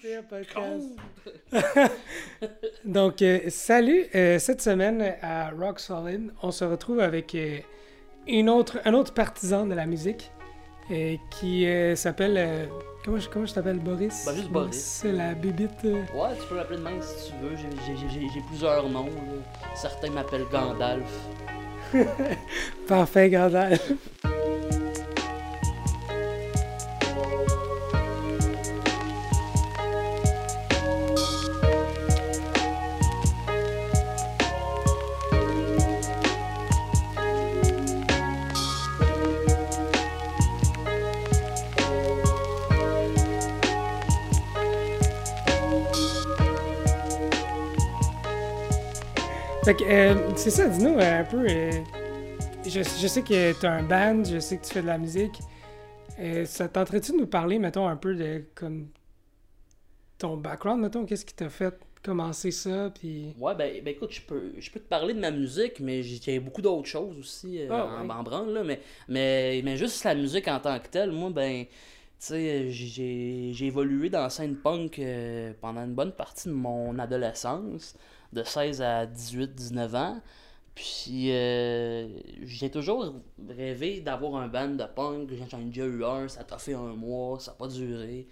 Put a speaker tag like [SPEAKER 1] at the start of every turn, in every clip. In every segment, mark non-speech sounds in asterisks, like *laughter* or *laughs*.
[SPEAKER 1] pire podcast. *laughs* Donc, euh, salut. Euh, cette semaine à Rock Solid, on se retrouve avec euh, une autre, un autre partisan de la musique euh, qui euh, s'appelle. euh, comment je, comment je t'appelle Boris?
[SPEAKER 2] Ben, juste Boris.
[SPEAKER 1] C'est la bibite. euh.
[SPEAKER 2] Ouais, tu peux m'appeler de même si tu veux. J'ai- j'ai- J'ai j'ai plusieurs noms. là. Certains m'appellent Gandalf. *laughs*
[SPEAKER 1] Parfait, Gandalf. Fait que, euh, c'est ça, dis-nous euh, un peu. euh, je, je sais que tu as un band, je sais que tu fais de la musique. Euh, ça tenterait-tu de nous parler, mettons, un peu de comme ton background, mettons, qu'est-ce qui t'a fait commencer ça, puis...
[SPEAKER 2] Ouais, ben, ben écoute, je peux, je peux te parler de ma musique, mais j'ai j'ai beaucoup d'autres choses aussi
[SPEAKER 1] Ah,
[SPEAKER 2] en,
[SPEAKER 1] ouais.
[SPEAKER 2] en branle, là. Mais, mais, mais juste la musique en tant que telle, moi, ben, tu sais, j'ai j'ai évolué dans la scène punk euh, pendant une bonne partie de mon adolescence, de 16 à 18, 19 ans. Puis euh, j'ai toujours rêvé d'avoir un band de punk. J'en ai déjà eu un, ça t'a fait un mois, ça n'a pas duré.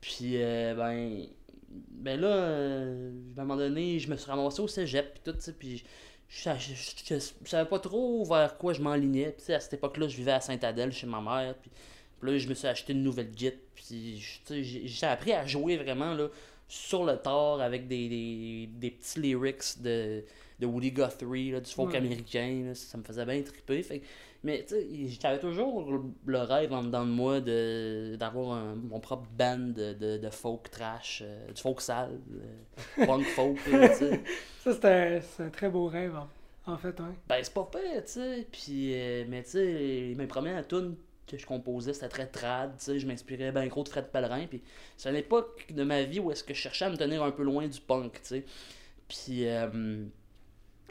[SPEAKER 2] Puis euh, ben, ben là, euh, à un moment donné, je me suis ramassé au cégep puis tout, puis je, je, savais pas trop vers quoi je m'enlignais. Puis à cette époque-là, je vivais à Sainte-Adèle chez ma mère, puis, là, je me suis acheté une nouvelle Git, puis j'ai appris à jouer vraiment là, sur le tard avec des, des, des petits lyrics de, de Woody Guthrie, là, du folk
[SPEAKER 1] Ouais.
[SPEAKER 2] américain, là, ça me faisait bien triper. Fait, mais tu sais, j'avais toujours le rêve en dedans de moi de d'avoir mon propre band de, de, de folk trash, euh, du folk sale, euh, punk *laughs* folk, là.
[SPEAKER 1] Ça, c'est un, c'est un très beau rêve, en, en fait, ouais.
[SPEAKER 2] Ben, c'est pas pire, tu sais. Puis, euh, mais tu sais, mes premières tunes que je composais, c'était très trad, tu sais. Je m'inspirais ben gros de Fred Pellerin. Puis, c'est une époque de ma vie où est-ce que je cherchais à me tenir un peu loin du punk, tu sais. Puis, euh,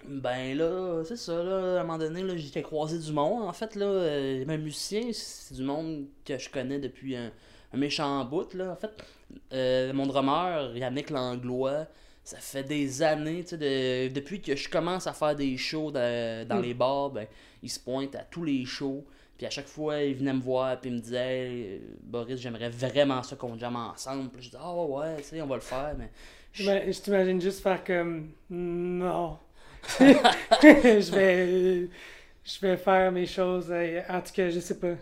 [SPEAKER 2] ben là, c'est ça, là. À un moment donné, là, j'ai croisé du monde. En fait, là, euh, mes musiciens, c'est du monde que je connais depuis un, un méchant bout, là. En fait, euh, mon drummer, Yannick Langlois, ça fait des années, tu sais, de- depuis que je commence à faire des shows de- dans
[SPEAKER 1] Mm.
[SPEAKER 2] les bars, ben, il se pointe à tous les shows. Puis à chaque fois, il venait me voir, puis il me disait euh, Boris, j'aimerais vraiment ça qu'on jamme ensemble. Puis je dis Ah ouais, tu sais, on va le faire, mais. je-
[SPEAKER 1] t'imagine juste faire comme... Non. *laughs* je vais... Je vais faire mes choses, euh, en tout cas, je sais pas.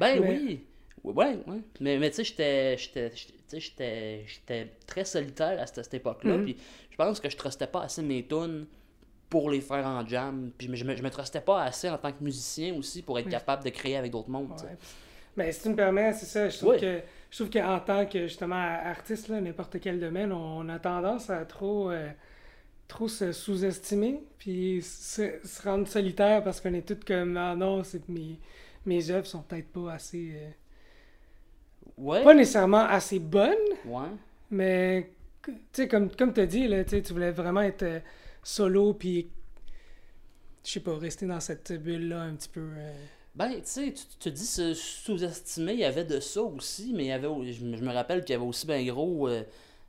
[SPEAKER 2] Ben
[SPEAKER 1] Mais-
[SPEAKER 2] oui. Ouais, ouais. Mais, mais tu sais, j'étais- très solitaire à cette, cette époque-là.
[SPEAKER 1] Mhm.
[SPEAKER 2] Puis je pense que je trustais pas assez mes tunes pour les faire en jam. Puis je me, je me trustais pas assez en tant que musicien aussi pour être
[SPEAKER 1] Oui.
[SPEAKER 2] capable de créer avec d'autres mondes.
[SPEAKER 1] Ouais. Mais si tu me permets, c'est ça, je trouve que je trouve qu'en tant que justement artiste, n'importe quel domaine, on a tendance à trop, euh, trop se sous-estimer, puis se, se rendre solitaire parce qu'on est tous comme ah non, c'est que mes, mes œuvres sont peut-être pas assez. euh,
[SPEAKER 2] Ouais.
[SPEAKER 1] pas nécessairement assez bonnes,
[SPEAKER 2] Ouais.
[SPEAKER 1] mais tu sais, comme, comme tu as dit, là, tu voulais vraiment être euh, solo, puis je sais pas, rester dans cette bulle-là un petit peu. euh,
[SPEAKER 2] Ben, tu sais, tu te dis se sous-estimer, il y avait de ça aussi, mais il y avait, je, me- rappelle qu'il y avait aussi ben gros euh,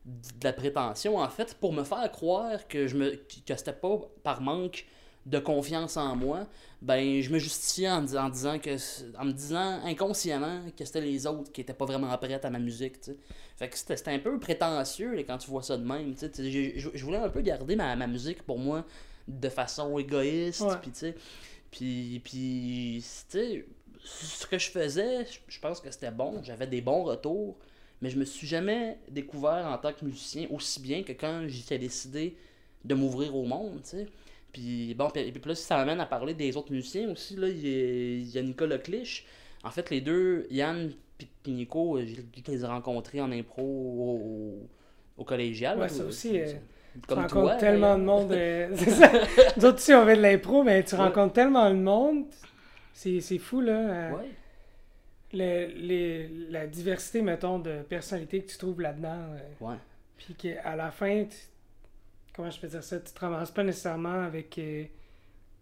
[SPEAKER 2] de la prétention, en fait, pour me faire croire que je me que c'était pas par manque de confiance en moi, ben je me justifiais en, dis- en disant que en me disant inconsciemment que c'était les autres qui étaient pas vraiment prêts à ma musique. Fait que c'était un peu prétentieux là, quand tu vois ça de même, Je voulais un peu garder ma, ma musique pour moi de façon égoïste, puis tu sais puis, puis tu sais, ce que je faisais, je- pense que c'était bon. J'avais des bons retours. Mais je me suis jamais découvert en tant que musicien aussi bien que quand j'ai décidé de m'ouvrir au monde, tu sais. Puis bon, puis, puis là, ça m'amène à parler des autres musiciens aussi. Là, il y a, Nicolas Clich. En fait, les deux, Yann puis Nico, je je les ai rencontrés en impro au, au collégial.
[SPEAKER 1] Ouais, ça
[SPEAKER 2] où-
[SPEAKER 1] aussi, euh, tu
[SPEAKER 2] comme
[SPEAKER 1] rencontres
[SPEAKER 2] toi.
[SPEAKER 1] tellement de monde. euh, *laughs* c'est ça. Nous autres aussi, on fait de l'impro, mais tu
[SPEAKER 2] Ouais.
[SPEAKER 1] rencontres tellement de monde. C'est fou, là. euh,
[SPEAKER 2] Ouais.
[SPEAKER 1] le- les- la diversité, mettons, de personnalité que tu trouves là-dedans. euh,
[SPEAKER 2] Ouais.
[SPEAKER 1] Puis qu'à la fin, tu- comment je peux dire ça, tu te ramasses pas nécessairement avec euh,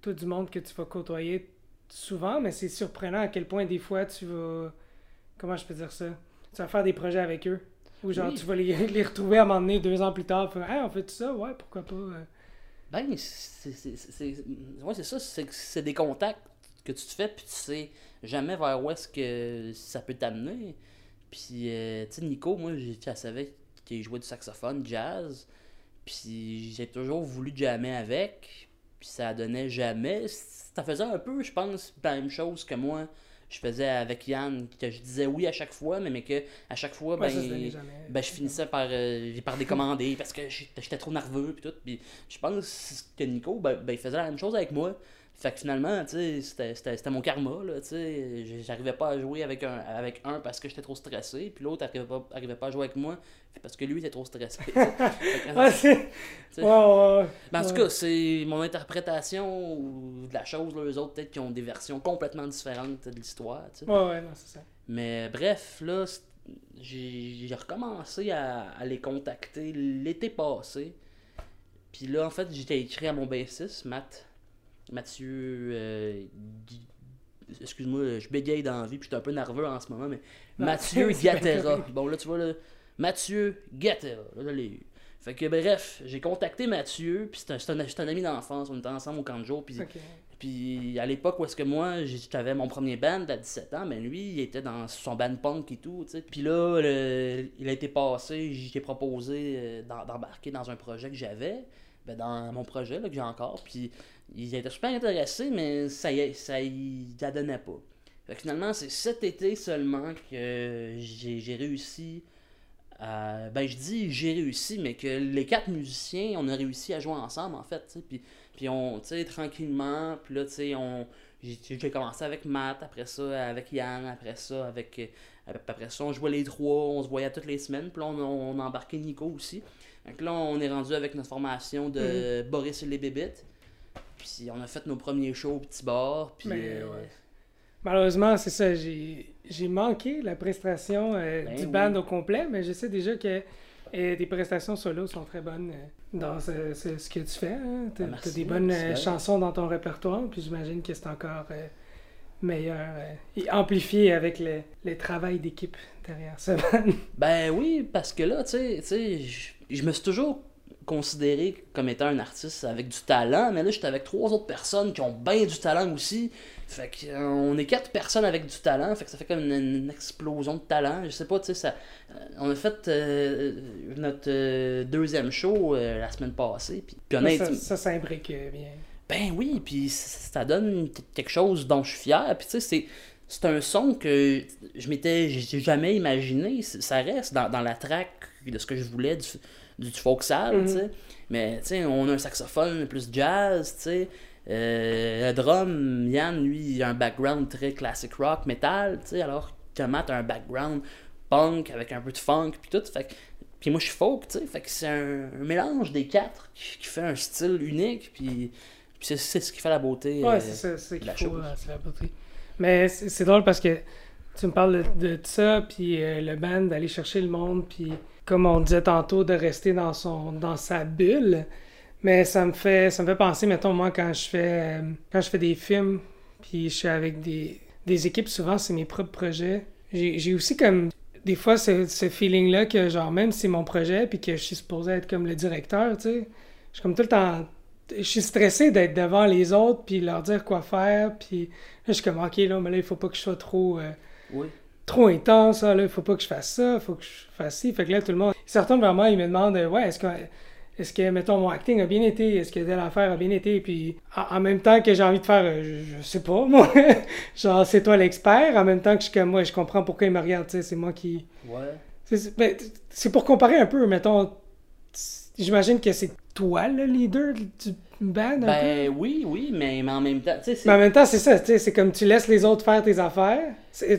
[SPEAKER 1] tout du monde que tu vas côtoyer souvent, mais c'est surprenant à quel point des fois tu vas, comment je peux dire ça, tu vas faire des projets avec eux. Ou genre,
[SPEAKER 2] Oui.
[SPEAKER 1] tu vas les, *laughs* les retrouver à un moment donné, deux ans plus tard, hey, on fait ça, ouais, pourquoi pas.
[SPEAKER 2] Ben, c'est ouais, ça, c'est des contacts que tu te fais, puis tu sais jamais vers où est-ce que ça peut t'amener. Puis, euh, tu sais, Nico, moi, je savais qu'il jouait du saxophone, jazz, puis j'ai toujours voulu jammer avec, puis ça donnait jamais. Ça faisait un peu, je pense, la même chose que moi. Je faisais avec Yann, que je disais oui à chaque fois, mais, mais que à chaque fois, ben,
[SPEAKER 1] jamais.
[SPEAKER 2] ben, je finissais par, euh, par décommander parce que j'étais j'étais trop nerveux puis tout. Puis je pense que Nico, ben, ben, il faisait la même chose avec moi. Fait que finalement, tu sais, c'était- mon karma, là, tu sais. J'arrivais pas à jouer avec un, avec un parce que j'étais trop stressé, puis l'autre arrivait pas, arrivait pas à jouer avec moi parce que lui était trop stressé. *laughs* que,
[SPEAKER 1] Ouais. Ouais, ouais.
[SPEAKER 2] Ben, en tout cas, c'est mon interprétation ou de la chose, là, eux autres, peut-être qui ont des versions complètement différentes de l'histoire, tu sais.
[SPEAKER 1] Ouais, ouais, non, c'est ça.
[SPEAKER 2] Mais bref, là, j'ai recommencé à, à les contacter l'été passé. Puis là, en fait, j'étais écrit à mon bassiste, Matt. Mathieu. euh, Excuse-moi, je bégaye dans la vie, puis je suis un peu nerveux en ce moment, mais
[SPEAKER 1] Non,
[SPEAKER 2] Mathieu *laughs* Gattera. Bon, là, tu vois, là, Mathieu Gattera. Là, l'ai eu. Fait que bref, j'ai contacté Mathieu, puis c'est un, un, un ami d'enfance, on était ensemble au camp de jour, puis à l'époque où est-ce que moi j'avais mon premier band à 17 ans, ben lui il était dans son band punk et tout, tu sais. Puis là le- il a été passé, j'ai proposé euh, d'em- d'embarquer dans un projet que j'avais, ben dans mon projet là, que j'ai encore, puis il était super intéressé mais ça y ça y ça donnait pas. Fait que finalement c'est cet été seulement que j'ai réussi ben je dis j'ai réussi mais que les quatre musiciens on a réussi à jouer ensemble en fait. Puis puis on, tu sais, tranquillement, puis là, tu sais, on... J'ai commencé avec Matt, après ça avec Yann, après ça avec... euh, Après ça, on jouait les trois, on se voyait toutes les semaines, puis là, on, on a embarqué Nico aussi. Donc là, on est rendu avec notre formation de Boris et les Bébites. Puis on a fait nos premiers shows au petit bar, puis...
[SPEAKER 1] Mais,
[SPEAKER 2] euh,
[SPEAKER 1] ouais. Malheureusement, c'est ça, j'ai j'ai manqué la prestation euh,
[SPEAKER 2] Ben
[SPEAKER 1] du
[SPEAKER 2] oui.
[SPEAKER 1] band au complet, mais je sais déjà que euh, tes prestations solo sont très bonnes euh, dans ce, ce- ce que tu fais. Hein. T'as
[SPEAKER 2] Ah, merci,
[SPEAKER 1] t'as des bonnes euh, chansons dans ton répertoire, puis j'imagine que c'est encore euh, meilleur euh, et amplifié avec le, le travail d'équipe derrière ce band.
[SPEAKER 2] Ben oui, parce que là, tu sais, tu sais, je- me suis toujours considéré comme étant un artiste avec du talent, mais là, j'étais avec trois autres personnes qui ont bien du talent aussi. Fait que, euh, on est quatre personnes avec du talent, fait que ça fait comme une, une explosion de talent. Je sais pas, tu sais, ça. euh, on a fait euh, notre euh, deuxième show euh, la semaine passée, puis, puis
[SPEAKER 1] ça, s'imbrique bien.
[SPEAKER 2] Ben oui, puis ça donne quelque chose dont je suis fier. Puis tu sais, c'est, c'est un son que je m'étais jamais imaginé. Ça reste dans, dans la track de ce que je voulais du, du, du folksal,
[SPEAKER 1] Mhm.
[SPEAKER 2] tu sais. Mais tu sais, on a un saxophone plus jazz, tu sais. Euh, le drum, Yann, lui, il a un background très classic rock, metal, tu sais, alors que Matt a un background punk avec un peu de funk, puis tout. Fait puis moi, je suis folk, tu sais. Fait que c'est un, un mélange des quatre qui, qui fait un style unique, puis, puis c'est, ce qui fait la beauté.
[SPEAKER 1] Ouais,
[SPEAKER 2] euh,
[SPEAKER 1] c'est ça, c'est qu'il
[SPEAKER 2] la
[SPEAKER 1] faut,
[SPEAKER 2] chose.
[SPEAKER 1] euh, c'est la beauté. Mais c'est c'est drôle parce que tu me parles de, de ça, puis euh, le band, d'aller chercher le monde, puis comme on disait tantôt, de rester dans, son, dans sa bulle. Mais ça me fait ça me fait penser, mettons, moi, quand je fais, euh, quand je fais des films, puis je suis avec des, des équipes, souvent, c'est mes propres projets. J'ai aussi comme des fois ce, ce feeling-là que, genre, même si c'est mon projet, puis que je suis supposé être comme le directeur, tu sais, je suis comme tout le temps je suis stressé d'être devant les autres puis leur dire quoi faire puis là je suis comme ok là mais là il faut pas que je sois trop euh,
[SPEAKER 2] Oui.
[SPEAKER 1] Trop intense là il faut pas que je fasse ça il faut que je fasse ci. Fait que là tout le monde ils se retournent vers moi ils me demandent ouais est-ce que est-ce que mettons mon acting a bien été? Est-ce que telle affaire a bien été puis en, en même temps que j'ai envie de faire euh, je, je sais pas *laughs* moi genre c'est toi l'expert en même temps que je suis comme moi je comprends pourquoi ils me regardent tu sais c'est moi qui
[SPEAKER 2] Ouais.
[SPEAKER 1] c'est ben, c'est pour comparer un peu mettons j'imagine que c'est toi le leader du band un peu?
[SPEAKER 2] Ben oui, oui, mais, mais en même temps, tu sais, c'est.
[SPEAKER 1] mais en même temps, c'est ça, tu sais, c'est comme tu laisses les autres faire tes affaires,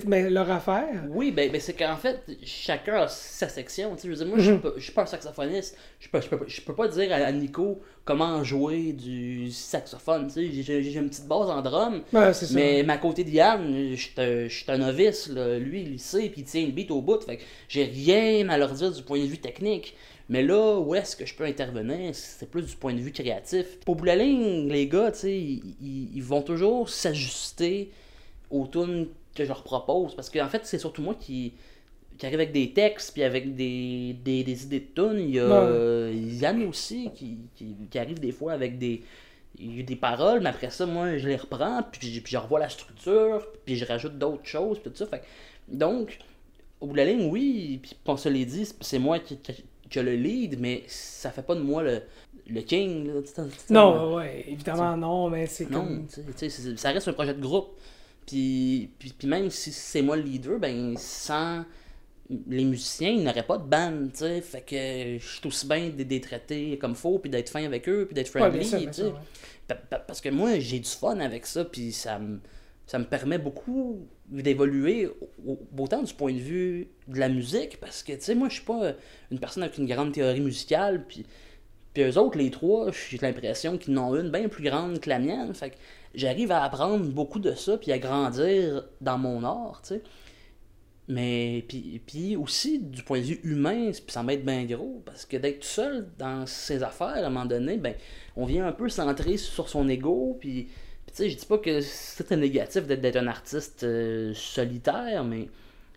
[SPEAKER 1] mais leur affaire.
[SPEAKER 2] Oui, ben, ben c'est qu'en fait, chacun a sa section. Tu sais, je veux dire, moi, je suis pas- je suis pas un saxophoniste. Je peux, je, peux, je peux pas dire à, à Nico comment jouer du saxophone. Tu sais, j'ai- une petite base en drum.
[SPEAKER 1] Ça.
[SPEAKER 2] Mais ma côté d'Yann, je suis un- je suis un novice, là. lui il sait, puis il tient le beat au bout, fait que j'ai rien à leur dire du point de vue technique. Mais là, où est-ce que je peux intervenir, c'est plus du point de vue créatif. Pour bout de la ligne, les gars, ils, vont toujours s'ajuster aux tunes que je leur propose, parce qu'en fait, c'est surtout moi qui... qui arrive avec des textes, puis avec des, des, des idées de tunes. Il y a euh, Yann aussi, qui, qui, qui arrive des fois avec des, il y a des paroles, mais après ça, moi, je les reprends, puis, puis je revois la structure, puis je rajoute d'autres choses, puis tout ça. Fait, donc, au bout de la ligne, oui, puis on se l'est dit, c'est moi qui, a le lead, mais ça fait pas de moi le, le king. Là,
[SPEAKER 1] Non, ouais, évidemment non, mais c'est
[SPEAKER 2] non,
[SPEAKER 1] comme.
[SPEAKER 2] tu sais, tu sais, c'est- ça reste un projet de groupe. Puis, puis, puis même si c'est moi le leader, ben sans les musiciens, ils n'auraient pas de band, tu sais. Fait que je suis aussi bien de les traiter comme faut, puis d'être fin avec eux, puis d'être friendly,
[SPEAKER 1] sûr, sûr, ouais.
[SPEAKER 2] Parce que moi, j'ai du fun avec ça, puis ça me, ça me permet beaucoup d'évoluer, au- autant du point de vue de la musique, parce que, tu sais, moi, je suis pas une personne avec une grande théorie musicale, puis, puis eux autres, les trois, j'ai l'impression qu'ils en ont une bien plus grande que la mienne, fait que j'arrive à apprendre beaucoup de ça, puis à grandir dans mon art, tu sais. Mais puis, puis aussi du point de vue humain, puis ça m'aide bien gros parce que d'être tout seul dans ses affaires à un moment donné, ben on vient un peu centrer sur son ego puis, sais, je dis pas que c'était négatif d'être un artiste euh, solitaire, mais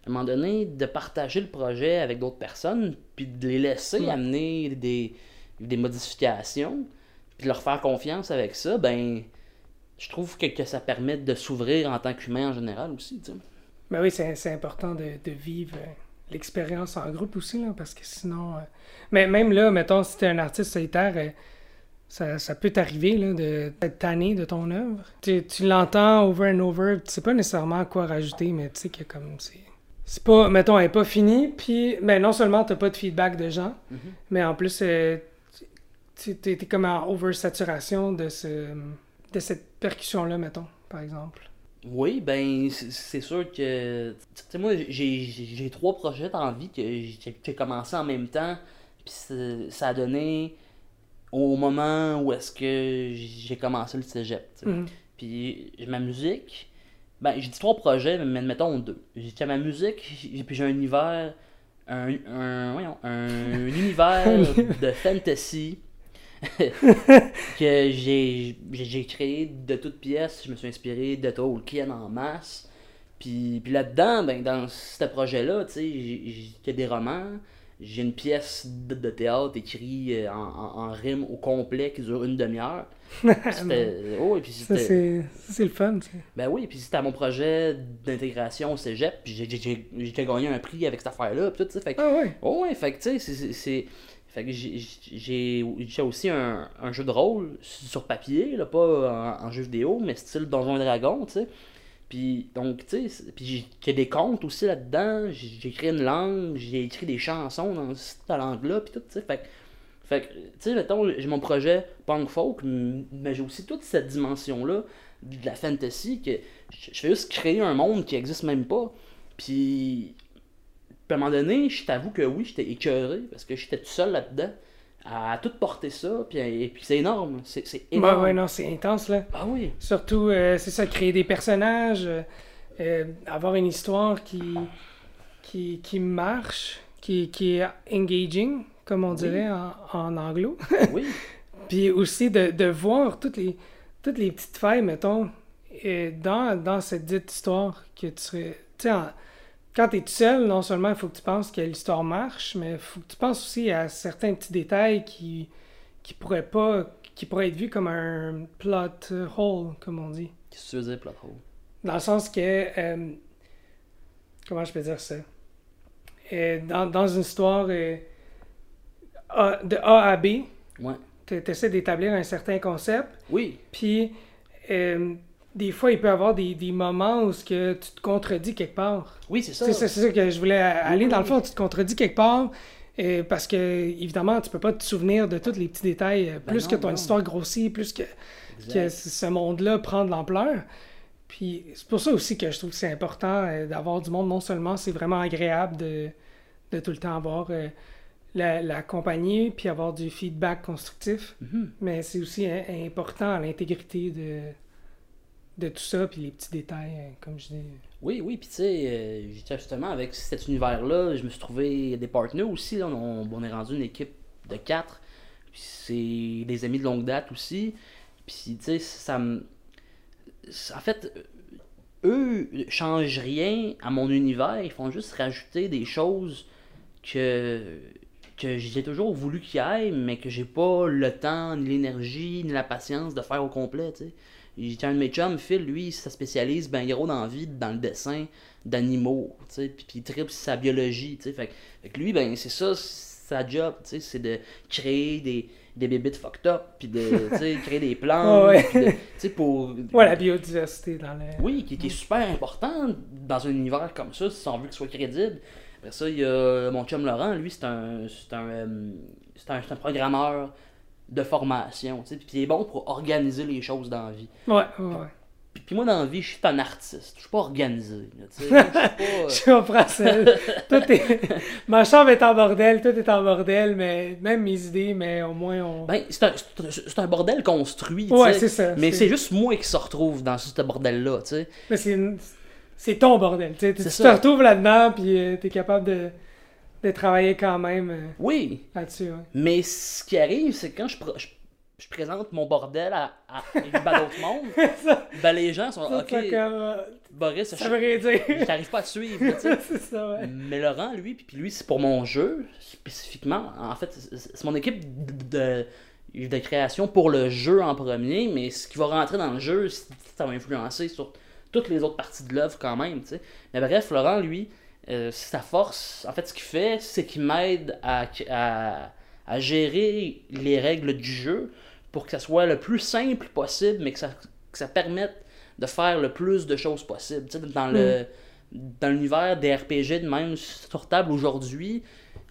[SPEAKER 2] à un moment donné de partager le projet avec d'autres personnes puis de les laisser amener des, des modifications puis de leur faire confiance avec ça, ben je trouve que, que ça permet de s'ouvrir en tant qu'humain en général aussi, tu sais.
[SPEAKER 1] Ben oui, c'est c'est important de, de vivre euh, l'expérience en groupe aussi, là, parce que sinon. euh, Mais même là, mettons, si t'es un artiste solitaire, euh, ça, ça peut t'arriver là, de- d'être tanné de ton œuvre. Tu, tu l'entends over and over, tu sais pas nécessairement quoi rajouter, mais tu sais que comme c'est. C'est pas, mettons, elle est pas finie, puis ben, non seulement t'as pas de feedback de gens,
[SPEAKER 2] Mhm.
[SPEAKER 1] mais en plus, euh, tu comme en oversaturation de, ce, de cette percussion-là, mettons, par exemple.
[SPEAKER 2] Oui, ben c'est sûr que tu sais moi j'ai trois projets la vie que j'ai commencé en même temps puis ça a donné au moment où est-ce que j'ai commencé le cégep. sais.
[SPEAKER 1] Mhm.
[SPEAKER 2] Puis ma musique, ben j'ai dit trois projets, mais mettons deux. J'ai ma musique, puis j'ai un univers, un, un, voyons, un *laughs* univers de fantasy *laughs* que j'ai créé de toutes pièces. Je me suis inspiré de Tolkien en masse. Puis, puis là-dedans, ben, dans ce projet-là, tu sais, j'ai- j'ai il y a des romans. J'ai une pièce de, de théâtre écrite euh, en, en, en rime au complet qui dure une demi-heure. *laughs* Oh, et puis
[SPEAKER 1] Ça,
[SPEAKER 2] c'était.
[SPEAKER 1] c'est ça, c'est le fun.
[SPEAKER 2] Ben oui, puis c'était mon projet d'intégration au cégep, puis j'ai- gagné un prix avec cette affaire-là, puis tout, tu sais, fait que-
[SPEAKER 1] Ah ouais.
[SPEAKER 2] Oh ouais, fait que tu sais, c'est-. Fait que j'ai aussi un, un jeu de rôle sur papier, là, pas en, en jeu vidéo, mais style Donjon et Dragon, tu sais. Puis, donc, tu sais, puis j'ai des contes aussi là-dedans, j'ai écrit une langue, j'ai écrit des chansons dans cette langue-là, puis tout, tu sais. Fait fait que, tu sais, mettons, j'ai mon projet punk folk, mais j'ai aussi toute cette dimension-là de la fantasy que je fais juste créer un monde qui existe même pas. Puis à un moment donné, je t'avoue que oui, j'étais écœuré parce que j'étais tout seul là-dedans à tout porter ça. Puis, et puis c'est énorme. C'est énorme.
[SPEAKER 1] ouais, non, c'est intense, là.
[SPEAKER 2] Ah oui.
[SPEAKER 1] Surtout, euh, c'est ça, créer des personnages, euh, euh, avoir une histoire qui, qui, qui marche, qui, qui est engaging, comme on
[SPEAKER 2] Oui.
[SPEAKER 1] dirait en, en anglo. *laughs*
[SPEAKER 2] Oui. *laughs*
[SPEAKER 1] Puis aussi de, de voir toutes les, toutes les petites failles, mettons, dans, dans cette dite histoire que tu serais. Tu sais, quand tu es tout seul, non seulement il faut que tu penses que l'histoire marche, mais il faut que tu penses aussi à certains petits détails qui, qui pourraient pas. qui pourraient être vus comme un plot hole, comme on dit.
[SPEAKER 2] Qu'est-ce que tu veux dire, plot hole?
[SPEAKER 1] Dans le sens que. euh, comment je peux dire ça? Euh, dans, dans une histoire euh, A- de A à B,
[SPEAKER 2] Ouais.
[SPEAKER 1] tu essaies d'établir un certain concept,
[SPEAKER 2] Oui.
[SPEAKER 1] puis des fois, il peut y avoir des, des moments où ce que tu te contredis quelque part.
[SPEAKER 2] Oui, c'est ça.
[SPEAKER 1] C'est ça, que je voulais aller.
[SPEAKER 2] Oui,
[SPEAKER 1] Dans le fond, tu te contredis quelque part. euh, parce que, évidemment, tu peux pas te souvenir de tous les petits détails. euh,
[SPEAKER 2] Ben
[SPEAKER 1] plus
[SPEAKER 2] non,
[SPEAKER 1] que ton
[SPEAKER 2] non.
[SPEAKER 1] histoire grossit, plus que, que ce monde-là prend de l'ampleur. Puis c'est pour ça aussi que je trouve que c'est important euh, d'avoir du monde. Non seulement c'est vraiment agréable de, de tout le temps avoir la, la compagnie, puis avoir du feedback constructif,
[SPEAKER 2] Mhm.
[SPEAKER 1] mais c'est aussi hein, important l'intégrité de, de tout ça, puis les petits détails, euh, comme je dis.
[SPEAKER 2] Oui, oui, puis tu sais, euh, justement avec cet univers-là, je me suis trouvé des partenaires aussi. Là, on, on est rendu une équipe de quatre. Puis c'est des amis de longue date aussi. Puis tu sais, ça me. En fait, eux changent rien à mon univers, ils font juste rajouter des choses que que j'ai toujours voulu qu'il ait, mais que j'ai pas le temps, ni l'énergie, ni la patience de faire au complet, tu sais. J'ai un de mes chums, Phil, lui, ça spécialise ben gros dans la vie, dans le dessin d'animaux, tu sais, puis, puis il tripe sa biologie, tu sais. Fait, fait, que lui, ben c'est ça, sa job, tu sais, c'est de créer des, des bébites fucked up, puis de *laughs* créer des plantes,
[SPEAKER 1] ouais.
[SPEAKER 2] tu sais, pour... *laughs*
[SPEAKER 1] Ouais, la biodiversité dans le...
[SPEAKER 2] Oui, qui, qui est super important dans un univers comme ça, si on veut qu'il soit crédible. Après ça, il y a mon chum Laurent, lui, c'est un, c'est un, euh, c'est un, un, programmeur de formation, puis il est bon pour organiser les choses dans la vie.
[SPEAKER 1] Ouais, ouais.
[SPEAKER 2] Puis, puis moi, dans la vie, je suis un artiste. Je suis pas organisé. Suis pas. euh, *laughs*
[SPEAKER 1] Je comprends ça. tout est... *laughs* Ma chambre est en bordel, tout est en bordel, mais même mes idées, mais au moins on...
[SPEAKER 2] Ben, c'est un, un- bordel construit,
[SPEAKER 1] ouais, c'est ça.
[SPEAKER 2] Mais c'est juste moi qui se retrouve dans ce bordel-là, tu sais.
[SPEAKER 1] Mais c'est une- c'est ton bordel, tu sais. Tu
[SPEAKER 2] C'est
[SPEAKER 1] te retrouves là-dedans, puis euh, t'es capable de... de travailler quand même euh,
[SPEAKER 2] Oui,
[SPEAKER 1] là-dessus, ouais.
[SPEAKER 2] mais ce qui arrive, c'est que quand je, je, je présente mon bordel à, à, mondes, *laughs*
[SPEAKER 1] ça,
[SPEAKER 2] ben les gens sont
[SPEAKER 1] ça,
[SPEAKER 2] OK,
[SPEAKER 1] comme, euh,
[SPEAKER 2] Boris,
[SPEAKER 1] ça
[SPEAKER 2] je t'arrive pas à te suivre, *laughs*
[SPEAKER 1] ça, ouais.
[SPEAKER 2] Mais Laurent, lui, puis lui, c'est pour mon jeu, spécifiquement. En fait, c'est mon équipe de, de, de création pour le jeu en premier, mais ce qui va rentrer dans le jeu, ça va influencer sur toutes les autres parties de l'œuvre quand même, tu sais. Mais bref, Laurent, lui, euh, sa force, en fait, ce qu'il fait, c'est qu'il m'aide à, à, à gérer les règles du jeu pour que ça soit le plus simple possible, mais que ça, que ça permette de faire le plus de choses possible. Tu sais, dans le dans l'univers des RPG de même sur table aujourd'hui,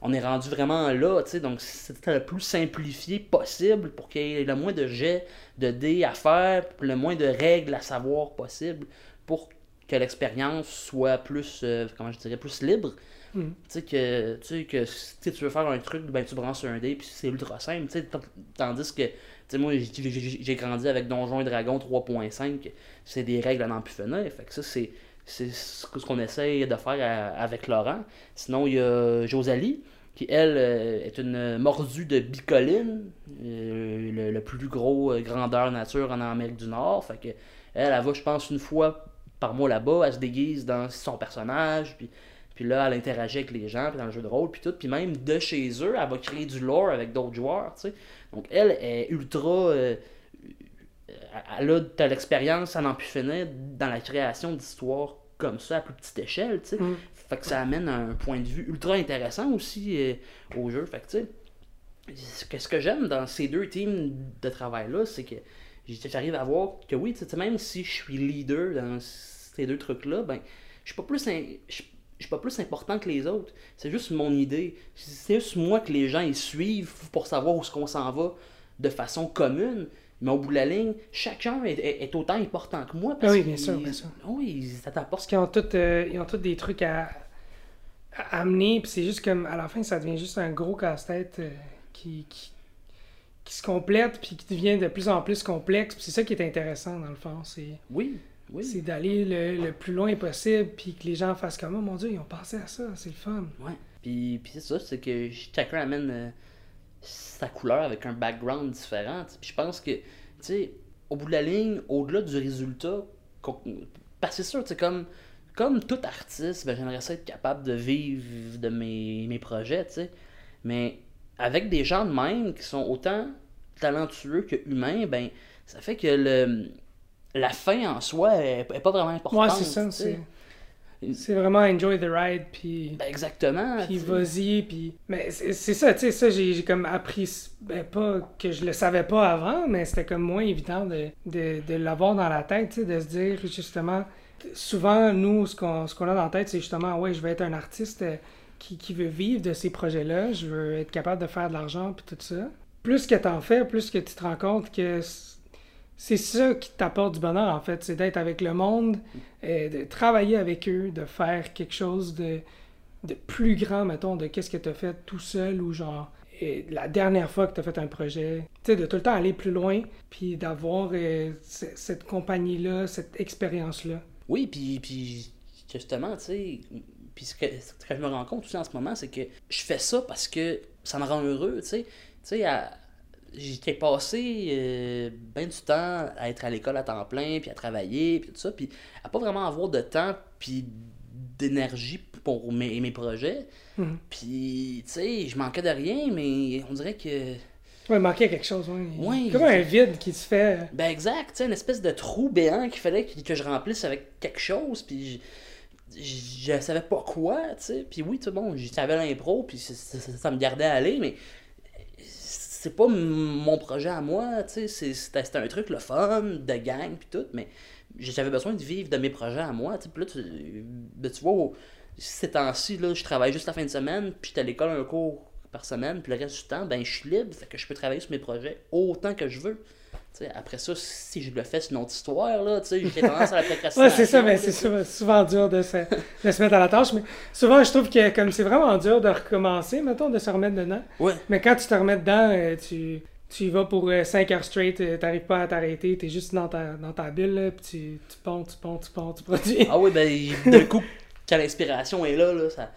[SPEAKER 2] on est rendu vraiment là, tu sais, donc c'était le plus simplifié possible pour qu'il y ait le moins de jets de dés à faire, le moins de règles à savoir possible pour que l'expérience soit plus, euh, comment je dirais, plus libre.
[SPEAKER 1] Mm.
[SPEAKER 2] Tu sais que, tu sais que si tu veux faire un truc, ben tu branches un dé, puis c'est ultra simple, tandis que, tu sais, moi, j'ai- grandi avec Donjons et Dragons 3.5, c'est des règles à n'en plus finir, fait que ça, c'est ce qu'on essaye de faire à- avec Laurent. Sinon, il y a Josalie, qui elle euh, est une mordue de bicoline, euh, le, le plus gros grandeur nature en Amérique du Nord. Fait que elle, elle va, je pense, une fois par mois là-bas, elle se déguise dans son personnage, puis, puis là, elle interagit avec les gens, puis dans le jeu de rôle, puis tout. Puis même de chez eux, elle va créer du lore avec d'autres joueurs, tu sais. Donc elle est ultra... euh, elle a de l'expérience à n'en plus finir dans la création d'histoires comme ça à plus petite échelle, tu sais.
[SPEAKER 1] Mm.
[SPEAKER 2] Fait que ça amène un point de vue ultra intéressant aussi euh, au jeu. Fait que tu sais, ce que, j'aime dans ces deux teams de travail-là, c'est que j'arrive à voir que oui, tu sais, même si je suis leader dans ces deux trucs-là, ben, je suis pas plus in- je suis pas plus important que les autres. C'est juste mon idée. C'est juste moi que les gens ils suivent pour savoir où est-ce qu'on s'en va de façon commune. Mais au bout de la ligne, chacun est, est- est autant important que moi. Parce
[SPEAKER 1] Ah oui, bien sûr, bien sûr.
[SPEAKER 2] Oui, ça
[SPEAKER 1] Parce qu'ils ont tous euh, ils ont tous des trucs à, à amener, puis c'est juste comme, à la fin, ça devient juste un gros casse-tête euh, qui, qui, qui se complète, puis qui devient de plus en plus complexe, c'est ça qui est intéressant, dans le fond, c'est...
[SPEAKER 2] Oui, oui.
[SPEAKER 1] C'est d'aller le, le plus loin possible, puis que les gens fassent comme, oh mon dieu, ils ont pensé à ça, c'est le fun.
[SPEAKER 2] Ouais. Puis, puis c'est ça, c'est que chacun amène euh, sa couleur avec un background différent. Puis je pense que, tu sais, au bout de la ligne, au-delà du résultat, parce que c'est sûr, sais, comme, comme tout artiste, ben, j'aimerais ça être capable de vivre de mes, mes projets, tu sais. Mais avec des gens de même qui sont autant talentueux que humains, ben, ça fait que le, la fin en soi est, est pas vraiment importante.
[SPEAKER 1] Ouais, c'est ça, c'est... C'est vraiment enjoy the ride, puis...
[SPEAKER 2] Ben, exactement.
[SPEAKER 1] Puis vas-y, puis... Mais c'est ça, tu sais, ça, j'ai comme appris... Ben, pas que je le savais pas avant, mais c'était comme moins évident de, de, de l'avoir dans la tête, tu sais, de se dire, justement... Souvent, nous, ce qu'on ce qu'on a dans la tête, c'est justement, ouais, je vais être un artiste euh, qui, veut vivre de ces projets-là, je veux être capable de faire de l'argent, puis tout ça. Plus que t'en fais, plus que tu te rends compte que c'est ça qui t'apporte du bonheur, en fait, c'est d'être avec le monde, euh, de travailler avec eux, de faire quelque chose de de plus grand, mettons, de qu'est-ce que tu as fait tout seul ou genre euh, la dernière fois que tu as fait un projet. Tu sais, de tout le temps aller plus loin, puis d'avoir euh, cette compagnie-là, cette expérience-là.
[SPEAKER 2] Oui, puis justement, tu sais, puis ce que, ce que je me rends compte aussi en ce moment, c'est que je fais ça parce que ça me rend heureux, tu sais. Tu sais, à- j'étais passé euh, bien du temps à être à l'école à temps plein, puis à travailler, puis tout ça, puis à pas vraiment avoir de temps, puis d'énergie pour mes, mes projets.
[SPEAKER 1] Mhm.
[SPEAKER 2] Puis, tu sais, je manquais de rien, mais on dirait que.
[SPEAKER 1] Ouais, il manquait quelque chose, ouais.
[SPEAKER 2] Ouais.
[SPEAKER 1] Comme un vide qui se fait.
[SPEAKER 2] Ben, exact, tu sais, une espèce de trou béant qu'il fallait que, que je remplisse avec quelque chose, puis je, je, savais pas quoi, tu sais. Puis oui, tu sais, bon, je savais l'impro, puis ça, me gardait à aller, mais c'est pas mon projet à moi, tu sais. C'était un truc, le fun, de gang, puis tout, mais j'avais besoin de vivre de mes projets à moi, tu sais. Puis là, tu, ben, vois, ces temps-ci, là, je travaille juste la fin de semaine, puis j'étais à l'école un cours par semaine, puis le reste du temps, ben, je suis libre, fait que je peux travailler sur mes projets autant que je veux. Tu sais, après ça, si je le fais, c'est une autre histoire, là, tu sais, j'ai tendance à la procrastination.
[SPEAKER 1] Ouais, c'est ça, mais c'est souvent, dur de se, de se mettre à la tâche. Mais souvent, je trouve que comme c'est vraiment dur de recommencer, mettons, de se remettre dedans.
[SPEAKER 2] Ouais,
[SPEAKER 1] Mais quand tu te remets dedans, euh, tu, tu y vas pour 5 heures straight, euh, t'arrives pas à t'arrêter, t'es juste dans ta, dans ta bulle, là, puis tu, tu ponds, tu ponds, tu ponds, tu produis.
[SPEAKER 2] Ah oui, ben, d'un coup, quand l'inspiration est là, là ça,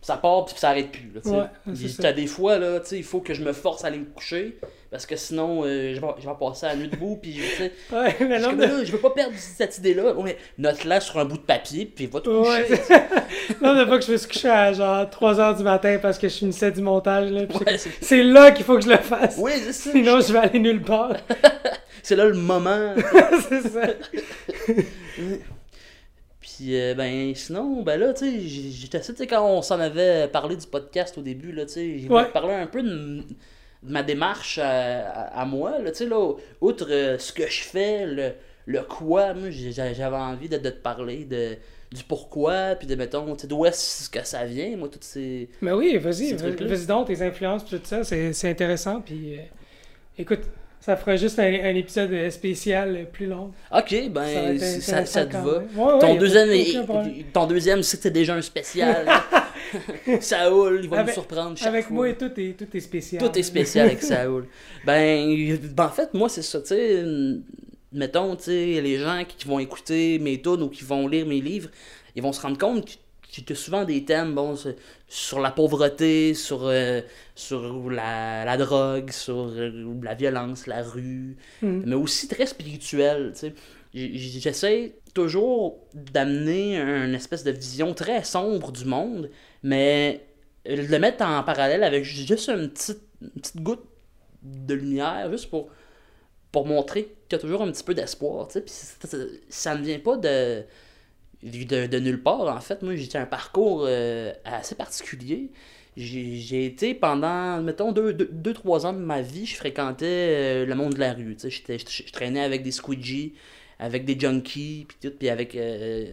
[SPEAKER 2] ça part puis ça arrête plus. Là.
[SPEAKER 1] Ouais.
[SPEAKER 2] T'as des fois, là, il faut que je me force à aller me coucher parce que sinon, euh, je, vais, je vais passer la nuit debout. Puis, tu sais, *laughs*
[SPEAKER 1] Ouais, mais
[SPEAKER 2] je,
[SPEAKER 1] non,
[SPEAKER 2] là, veux pas perdre cette idée-là. Ouais, Note-la sur un bout de papier, puis va te coucher. *laughs*
[SPEAKER 1] Non, de fois que je me suis couché à genre 3h du matin parce que je finissais du montage, là, c'est- là qu'il faut que je le fasse.
[SPEAKER 2] Oui, c'est ça.
[SPEAKER 1] Sinon, je vais aller nulle part. *laughs*
[SPEAKER 2] C'est là le moment.
[SPEAKER 1] c'est ça.
[SPEAKER 2] Puis, euh, ben, sinon, ben là, tu sais, j'étais assez, tu sais, quand on s'en avait parlé du podcast au début, là, tu sais, j'ai
[SPEAKER 1] Ouais.
[SPEAKER 2] parlé un peu de, de ma démarche à, à- à moi, là, tu sais, là, outre euh, ce que je fais, le, le quoi, moi, j'avais envie de, de te parler de, du pourquoi, puis de, mettons, tu sais, d'où est-ce que ça vient, moi, toutes ces...
[SPEAKER 1] Mais oui, vas-y, vas-y donc, tes influences, tout ça, c'est c'est intéressant. Puis euh, écoute, ça fera juste un, un épisode euh, Ok,
[SPEAKER 2] Ok,
[SPEAKER 1] ça va
[SPEAKER 2] ben, ça, ça te va.
[SPEAKER 1] Ouais,
[SPEAKER 2] Ton deuxième, est- ton deuxième, c'était déjà un spécial. *laughs* Saoul, il va
[SPEAKER 1] Avec-
[SPEAKER 2] nous surprendre chaque
[SPEAKER 1] Avec
[SPEAKER 2] fois.
[SPEAKER 1] moi, tout est, tout est spécial.
[SPEAKER 2] Tout est spécial avec *laughs* Saoul. Ben, ben, en fait, moi, c'est ça, tu sais. hum, Mettons, tu sais, les gens qui vont écouter mes tunes ou qui vont lire mes livres, ils vont se rendre compte que a souvent des thèmes, bon, sur- la pauvreté, sur, euh, sur la, la drogue, sur euh, la violence, la rue,
[SPEAKER 1] Mhm.
[SPEAKER 2] mais aussi très spirituel, J'essaie toujours d'amener une espèce de vision très sombre du monde, mais le mettre en parallèle avec juste une petite, une petite goutte de lumière, juste pour, pour montrer qu'il y a toujours un petit peu d'espoir, ça ne vient pas de, de, de nulle part, en fait. Moi, j'ai un parcours euh, assez particulier. J'ai été pendant, mettons, 2-3 deux, deux, deux, trois ans de ma vie, je fréquentais euh, le monde de la rue. Je traînais avec des squeegees, avec des junkies, puis tout, puis avec, euh,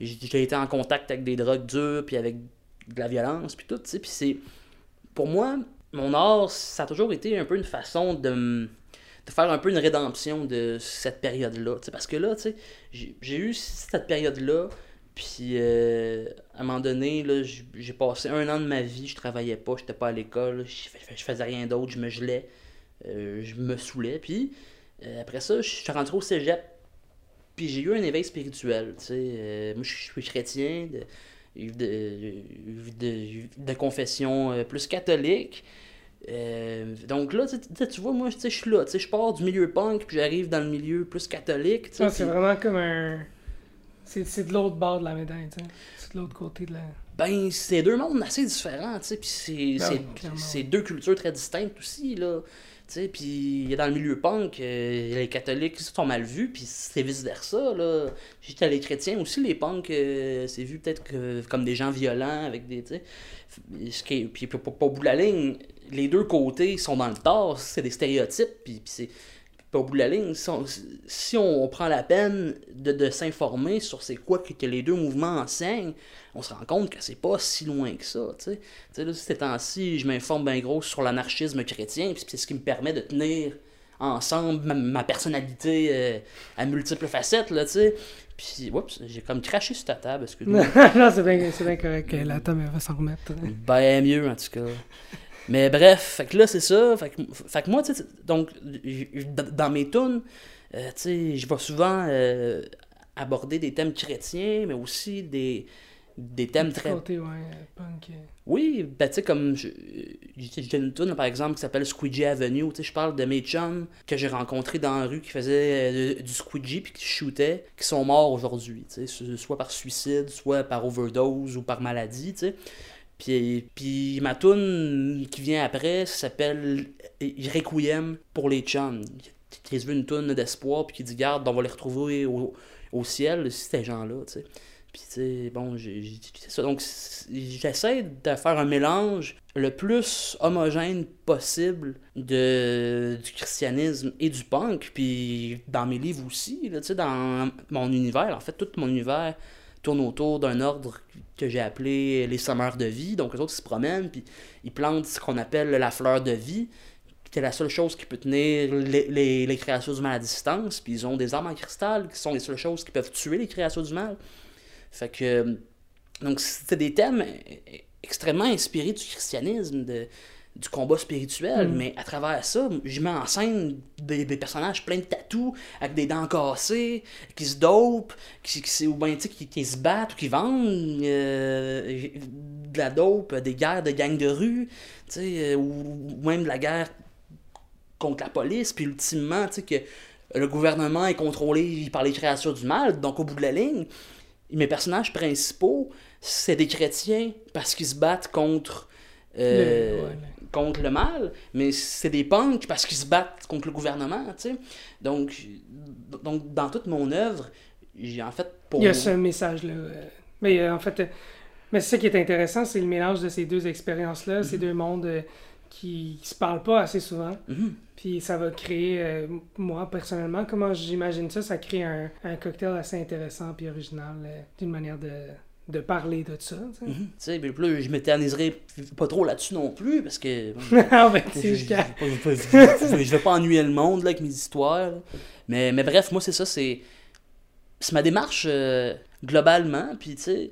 [SPEAKER 2] j'ai été en contact avec des drogues dures, puis avec de la violence, puis tout. Puis c'est, pour moi, mon art, ça a toujours été un peu une façon de, de faire un peu une rédemption de cette période-là. Parce que là, j'ai eu cette période-là, puis euh, à un moment donné, j'ai passé un an de ma vie, je travaillais pas, j'étais pas à l'école, je fais- je faisais rien d'autre, je me gelais, euh, je me saoulais, puis euh, après ça, je suis rentré au cégep, puis j'ai eu un éveil spirituel, moi, je suis chrétien, de, de, de, confession plus catholique. Euh, donc là, tu vois, moi, je suis là, je pars du milieu punk, puis j'arrive dans le milieu plus catholique,
[SPEAKER 1] c'est vraiment comme un. C'est de l'autre bord de la médaille, tu sais. C'est de l'autre côté de la.
[SPEAKER 2] Ben, c'est deux mondes assez différents, tu sais, puis c'est
[SPEAKER 1] Ben
[SPEAKER 2] c'est deux cultures très distinctes aussi, là. Tu sais, puis dans le milieu punk, euh, les catholiques sont mal vus, puis c'est vice-versa, là. J'étais les chrétiens aussi, les punks, euh, c'est vu peut-être comme des gens violents, avec des, tu sais... Puis pour au bout de la ligne, les deux côtés sont dans le tort, c'est des stéréotypes, puis, puis c'est... Puis au bout de la ligne, si on, si on prend la peine de, de s'informer sur c'est quoi que, que les deux mouvements enseignent, on se rend compte que c'est pas si loin que ça, tu sais. Là, ces temps-ci, je m'informe bien gros sur l'anarchisme chrétien, puis c'est ce qui me permet de tenir ensemble ma, ma personnalité euh, à multiples facettes, là, tu sais. Puis, oups, j'ai comme craché sur ta table, excuse-moi. *laughs*
[SPEAKER 1] non, c'est bien, c'est bien correct. La elle va s'en remettre.
[SPEAKER 2] Ben mieux, en tout cas. Mais bref, fait que là, c'est ça. Fait que, fait que moi, tu sais, donc, dans mes tunes, euh, tu sais, je vais souvent euh, aborder des thèmes chrétiens, mais aussi des, des thèmes très
[SPEAKER 1] côté, ouais, punk.
[SPEAKER 2] oui, ben tu sais, comme j'ai une tune par exemple qui s'appelle Squeegee Avenue, tu sais, je parle de mes chums que j'ai rencontrés dans la rue qui faisaient euh, du squeegee puis qui shootaient, qui sont morts aujourd'hui, tu sais, so- soit par suicide, soit par overdose ou par maladie, tu sais. Puis, ma tune qui vient après s'appelle Requiem pour les chums. Qui veut une tune d'espoir puis qui dit garde, on va les retrouver au, ciel, ces gens-là, tu sais. Puis, tu bon, ça. Donc, j'essaie de faire un mélange le plus homogène possible de, du christianisme et du punk. Puis, dans mes livres aussi, tu sais, dans mon univers, en fait, tout mon univers tourne autour d'un ordre que j'ai appelé les sommeurs de vie. Donc, les autres, se promènent, puis ils plantent ce qu'on appelle la fleur de vie qui est la seule chose qui peut tenir les, les, créatures du mal à distance. Puis ils ont des armes en cristal qui sont les seules choses qui peuvent tuer les créatures du mal. Fait que. Donc, c'était des thèmes extrêmement inspirés du christianisme, du combat spirituel,
[SPEAKER 1] Mm.
[SPEAKER 2] mais à travers ça, je mets en scène des, des personnages pleins de tatous, avec des dents cassées, qui se dopent, qui, qui, ou bien, tu sais, qui, qui se battent ou qui vendent euh, de la dope, des guerres de gangs de rue, tu sais, euh, ou, ou même de la guerre contre la police, puis ultimement, tu sais, que le gouvernement est contrôlé par les créatures du mal, donc au bout de la ligne, mes personnages principaux, c'est des chrétiens parce qu'ils se battent contre, euh,
[SPEAKER 1] Le- ouais,
[SPEAKER 2] contre le mal, mais c'est des punks parce qu'ils se battent contre le gouvernement, tu sais. Donc, donc, dans toute mon œuvre, j'ai en fait pour
[SPEAKER 1] Il y a ce message-là. euh, Mais euh, en fait, euh, mais ça qui est intéressant, c'est le mélange de ces deux expériences-là, ces deux mondes euh, qui, qui se parlent pas assez souvent.
[SPEAKER 2] Mhm.
[SPEAKER 1] Puis ça va créer, moi personnellement, comment j'imagine ça, ça crée un, un cocktail assez intéressant puis original d'une manière de, de parler de ça. tu sais.
[SPEAKER 2] Mhm. Puis là, je m'éterniserai pas trop là-dessus non plus, parce que...
[SPEAKER 1] ben,
[SPEAKER 2] je, vais pas ennuyer le monde là, avec mes histoires. là. Mais, mais bref, moi, c'est ça, c'est... C'est ma démarche euh, globalement, puis tu sais,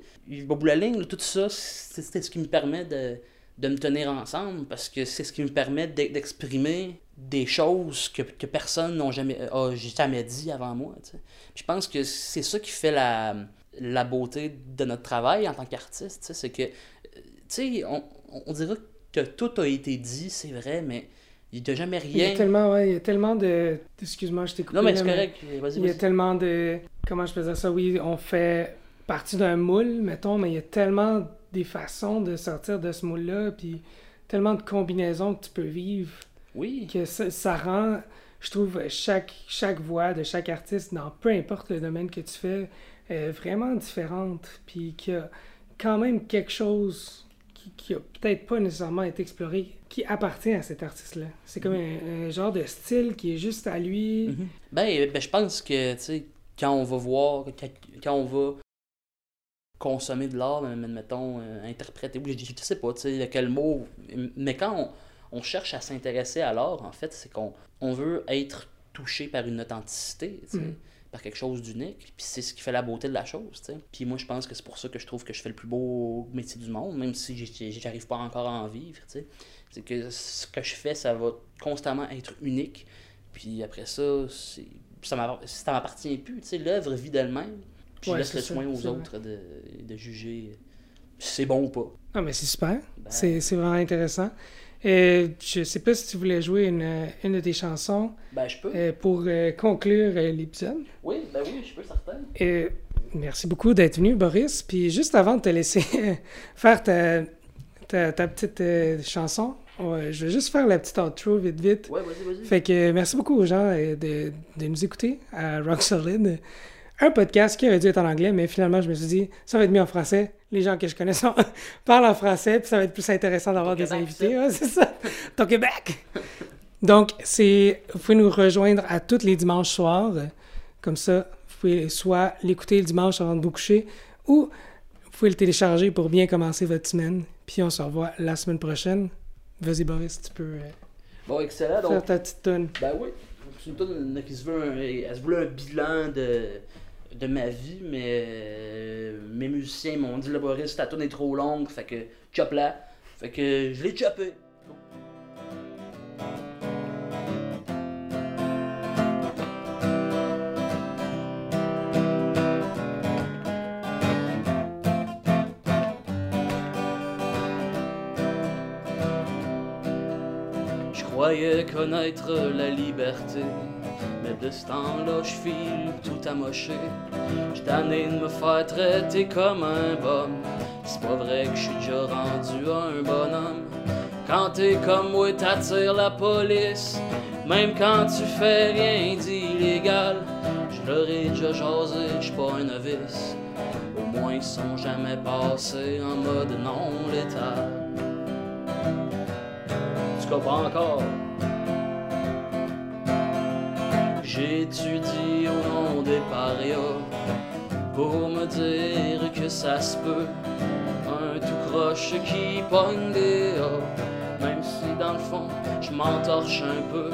[SPEAKER 2] au bout de la ligne, là, tout ça, c'est ce qui me permet de, de me tenir ensemble, parce que c'est ce qui me permet d'e- d'exprimer des choses que, que personne n'a jamais, a jamais dit avant moi. tu sais. Puis je pense que c'est ça qui fait la, la beauté de notre travail en tant qu'artiste, c'est que, euh, tu sais, on, on dirait que tout a été dit, c'est vrai, mais il n'y a jamais
[SPEAKER 1] Il y a
[SPEAKER 2] rien.
[SPEAKER 1] tellement, ouais, il y a tellement de... Excuse-moi, je t'ai coupé.
[SPEAKER 2] Non, mais c'est correct, vas-y,
[SPEAKER 1] Il y a
[SPEAKER 2] vas-y.
[SPEAKER 1] tellement de. Comment je dire ça? Oui, on fait partie d'un moule, mettons, mais il y a tellement des façons de sortir de ce moule-là, puis tellement de combinaisons que tu peux vivre,
[SPEAKER 2] Oui.
[SPEAKER 1] que ça, ça rend, je trouve, chaque, chaque voix de chaque artiste, dans peu importe le domaine que tu fais, euh, vraiment différente, puis qu'il y a quand même quelque chose qui, qui a peut-être pas nécessairement été exploré, qui appartient à cet artiste-là. C'est comme un, un genre de style qui est juste à lui.
[SPEAKER 2] Mhm. Ben, ben, je pense que, tu sais, quand on va voir, quand, on va consommer de l'art, ben, mettons, euh, interpréter, je, je sais pas, tu sais, quel mot, mais quand on, on cherche à s'intéresser à l'art, en fait, c'est qu'on on veut être touché par une authenticité, tu sais,
[SPEAKER 1] Mhm.
[SPEAKER 2] Par quelque chose d'unique, puis c'est ce qui fait la beauté de la chose. Puis moi, je pense que c'est pour ça que je trouve que je fais le plus beau métier du monde, même si j'arrive pas encore à en vivre. C'est que ce que je fais, ça va constamment être unique, puis après ça, ça m'appart- ça m'appartient plus. L'œuvre vit d'elle-même. Puis je laisse le
[SPEAKER 1] ça,
[SPEAKER 2] soin aux autres de, de juger si c'est bon ou pas.
[SPEAKER 1] Ah, mais c'est super.
[SPEAKER 2] Ben,
[SPEAKER 1] C'est c'est vraiment intéressant. Euh, je sais pas si tu voulais jouer une, une de tes chansons
[SPEAKER 2] ben, je peux.
[SPEAKER 1] euh, pour euh, conclure euh, l'épisode.
[SPEAKER 2] Oui, ben oui, je peux, certain.
[SPEAKER 1] Euh, merci beaucoup d'être venu, Boris. Puis juste avant de te laisser *laughs* faire ta, ta, ta petite euh, chanson, ouais, je vais juste faire la petite outro vite vite.
[SPEAKER 2] Ouais, vas-y, vas-y.
[SPEAKER 1] Fait que euh, merci beaucoup aux gens euh, de, de nous écouter à Rock Solid. Un podcast qui aurait dû être en anglais, mais finalement, je me suis dit, ça va être mis en français. Les gens que je connais sont- *laughs* parlent en français, puis ça va être plus intéressant d'avoir des
[SPEAKER 2] Québec,
[SPEAKER 1] invités. Ouais, c'est ça. Ton Québec! Donc, c'est, vous pouvez nous rejoindre à tous les dimanches soirs. Comme ça, vous pouvez soit l'écouter le dimanche avant de vous coucher, ou vous pouvez le télécharger pour bien commencer votre semaine. Puis on se revoit la semaine prochaine. Vas-y, Boris, tu peux euh,
[SPEAKER 2] Bon, excellent.
[SPEAKER 1] faire
[SPEAKER 2] Donc,
[SPEAKER 1] ta petite tonne.
[SPEAKER 2] ben oui. C'est une tonne qui se veut un, elle se voulait un bilan de, de ma vie, mais euh, mes musiciens m'ont dit le Boris, ta tune est trop longue, fait que chop la. Fait que je l'ai chopé. Je croyais connaître la liberté mais de ce temps-là, je file tout amoché. J'suis tanné de me faire traiter comme un bum. C'est pas vrai que je suis déjà rendu un bonhomme. Quand t'es comme moi, t'attires la police. Même quand tu fais rien d'illégal. Je leur ai déjà jasé, j'suis pas un novice. Au moins ils sont jamais passés en mode non létal. Tu comprends encore? J'étudie au nom des parias pour me dire que ça se peut. Un tout croche qui pogne des hauts, même si dans le fond je m'entorche un peu.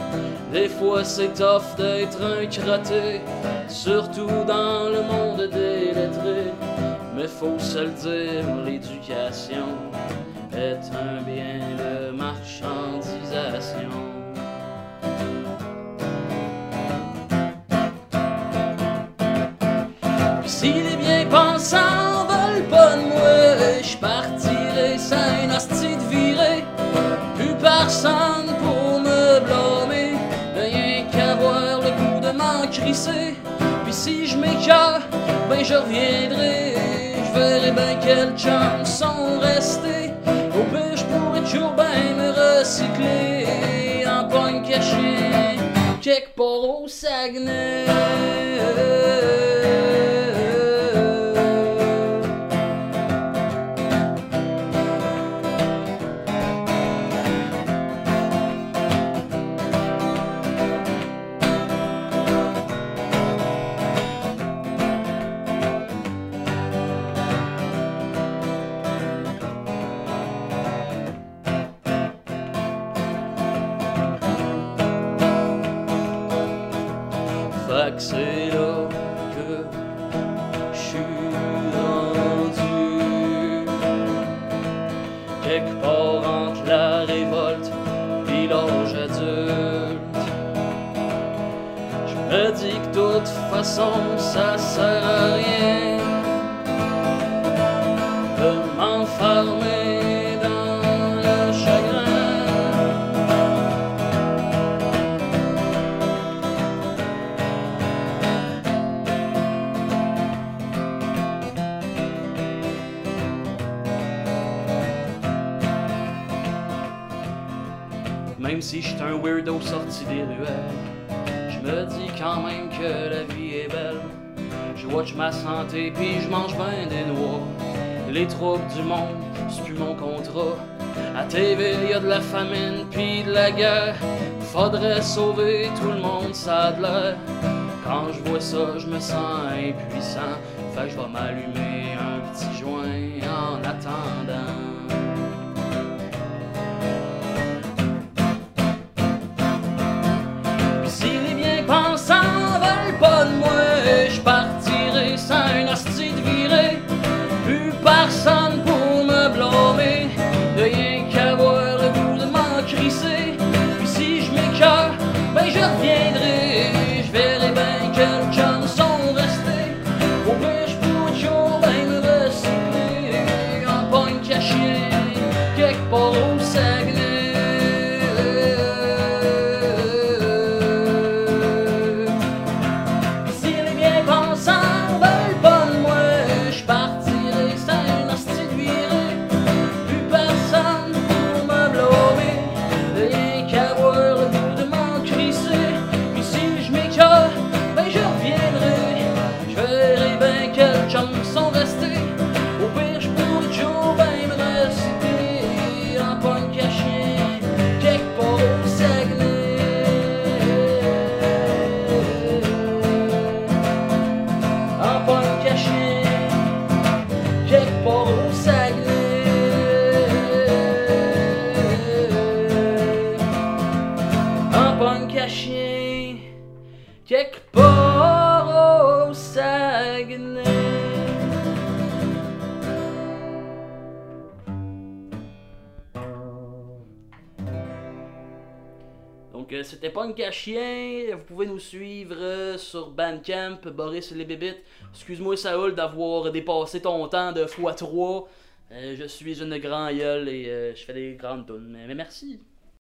[SPEAKER 2] Des fois c'est tough d'être un crotté, surtout dans le monde des lettrés. Mais faut se le dire, l'éducation est un bien de marchandisation. Les bien-pensants veulent pas de moi, je partirai sans une hostie de virée. Plus personne pour me blâmer, rien qu'à voir le goût de m'en crisser. Puis si je m'écœure, ben je reviendrai. Je verrai bien quels chums sont restés. Au pire, je pourrais toujours bien me recycler en pogne cachée, quelque part au Saguenay. Que la vie est belle. Je watch ma santé puis je mange ben des noix. Les troubles du monde, c'est plus mon contrat. À TV, y a de la famine puis de la guerre. Faudrait sauver tout le monde, ça a de l'air. Quand je vois ça, je me sens impuissant. Fait que je vais m'allumer un petit joint en attendant. Euh, c'était Punk à chien, vous pouvez nous suivre euh, sur Bandcamp, Boris les Bébites. Excuse-moi Saoul d'avoir dépassé ton temps de x3. Euh, je suis une grand gueule et euh, je fais des grandes. Mais, mais merci.